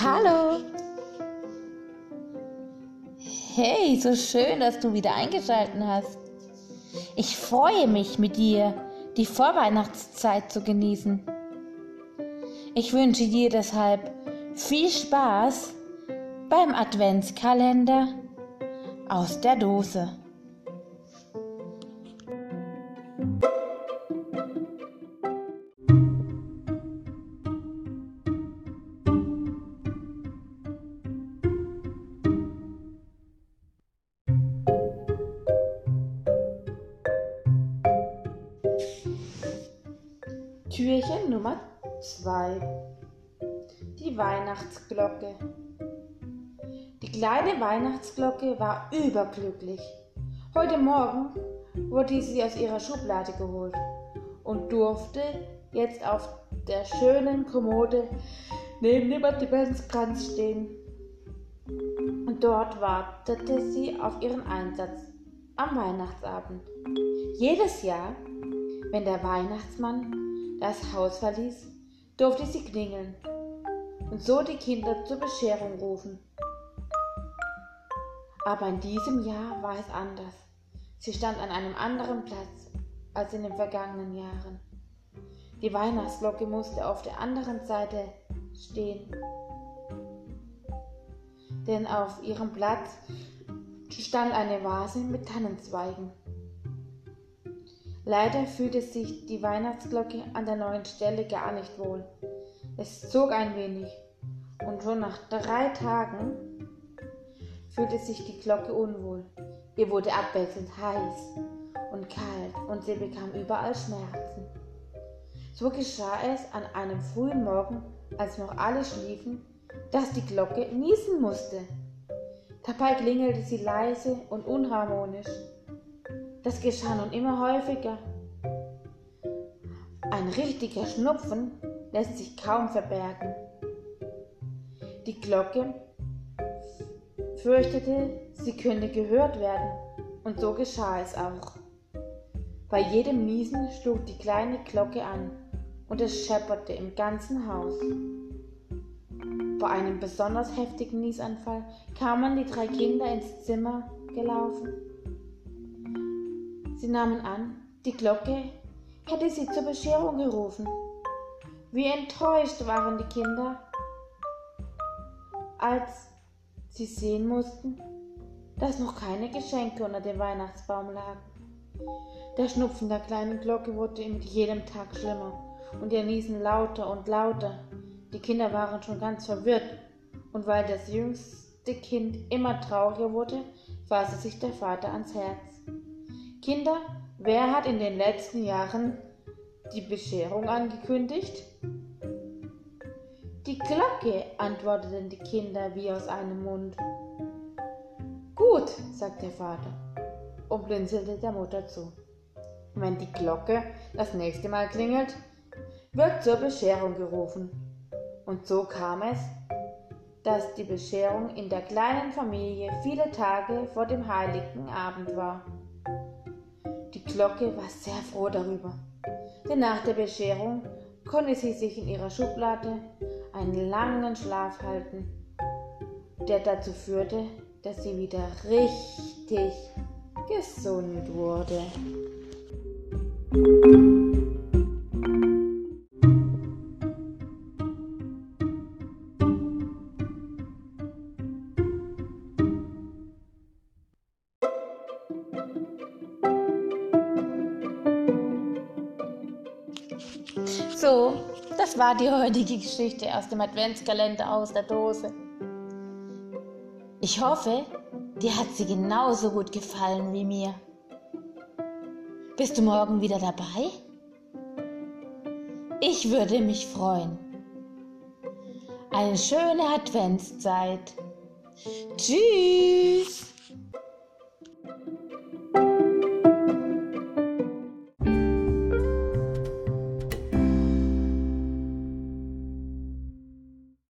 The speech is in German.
Hallo! Hey, so schön, dass du wieder eingeschaltet hast. Ich freue mich mit dir, die Vorweihnachtszeit zu genießen. Ich wünsche dir deshalb viel Spaß beim Adventskalender aus der Dose. Türchen Nummer 2 Die Weihnachtsglocke Die kleine Weihnachtsglocke war überglücklich. Heute Morgen wurde sie aus ihrer Schublade geholt und durfte jetzt auf der schönen Kommode neben dem Adventskranz stehen. Und dort wartete sie auf ihren Einsatz am Weihnachtsabend. Jedes Jahr, wenn der Weihnachtsmann das Haus verließ, durfte sie klingeln und so die Kinder zur Bescherung rufen. Aber in diesem Jahr war es anders. Sie stand an einem anderen Platz als in den vergangenen Jahren. Die Weihnachtsglocke musste auf der anderen Seite stehen, denn auf ihrem Platz stand eine Vase mit Tannenzweigen. Leider fühlte sich die Weihnachtsglocke an der neuen Stelle gar nicht wohl. Es zog ein wenig und schon nach drei Tagen fühlte sich die Glocke unwohl. Ihr wurde abwechselnd heiß und kalt und sie bekam überall Schmerzen. So geschah es an einem frühen Morgen, als noch alle schliefen, dass die Glocke niesen musste. Dabei klingelte sie leise und unharmonisch. Das geschah nun immer häufiger. Ein richtiger Schnupfen lässt sich kaum verbergen. Die Glocke fürchtete, sie könne gehört werden, und so geschah es auch. Bei jedem Niesen schlug die kleine Glocke an, und es schepperte im ganzen Haus. Bei einem besonders heftigen Niesanfall kamen die drei Kinder ins Zimmer gelaufen Sie nahmen an, die Glocke hätte sie zur Bescherung gerufen. Wie enttäuscht waren die Kinder, als sie sehen mussten, dass noch keine Geschenke unter dem Weihnachtsbaum lagen. Der Schnupfen der kleinen Glocke wurde mit jedem Tag schlimmer und ihr Niesen lauter und lauter. Die Kinder waren schon ganz verwirrt und weil das jüngste Kind immer trauriger wurde, fasste sich der Vater ans Herz. Kinder, wer hat in den letzten Jahren die Bescherung angekündigt? Die Glocke, antworteten die Kinder wie aus einem Mund. Gut, sagte der Vater und blinzelte der Mutter zu. Wenn die Glocke das nächste Mal klingelt, wird zur Bescherung gerufen. Und so kam es, dass die Bescherung in der kleinen Familie viele Tage vor dem heiligen Abend war. Glocke war sehr froh darüber, denn nach der Bescherung konnte sie sich in ihrer Schublade einen langen Schlaf halten, der dazu führte, dass sie wieder richtig gesund wurde. So, das war die heutige Geschichte aus dem Adventskalender aus der Dose. Ich hoffe, dir hat sie genauso gut gefallen wie mir. Bist du morgen wieder dabei? Ich würde mich freuen. Eine schöne Adventszeit. Tschüss.